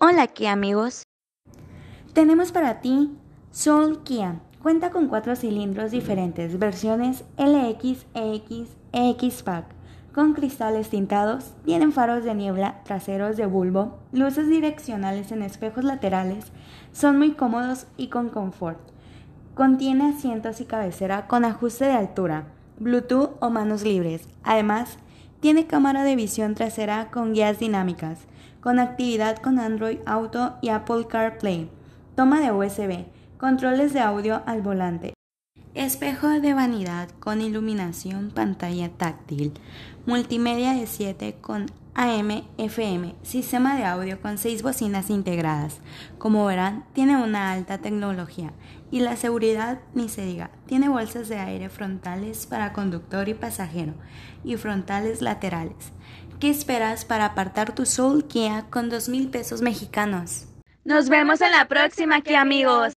Hola Kia amigos. Tenemos para ti Soul Kia. Cuenta con cuatro cilindros diferentes, versiones LX, EX, EX Pack, con cristales tintados, tienen faros de niebla, traseros de bulbo, luces direccionales en espejos laterales, son muy cómodos y con confort. Contiene asientos y cabecera con ajuste de altura, Bluetooth o manos libres. Además, tiene cámara de visión trasera con guías dinámicas, conectividad con Android Auto y Apple CarPlay, toma de USB, controles de audio al volante, espejo de vanidad con iluminación pantalla táctil, multimedia de 7 con AM, FM, sistema de audio con 6 bocinas integradas. Como verán, tiene una alta tecnología y la seguridad ni se diga. Tiene bolsas de aire frontales para conductor y pasajero y frontales laterales. ¿Qué esperas para apartar tu Soul Kia con 2 mil pesos mexicanos? Nos vemos en la próxima, Kia amigos.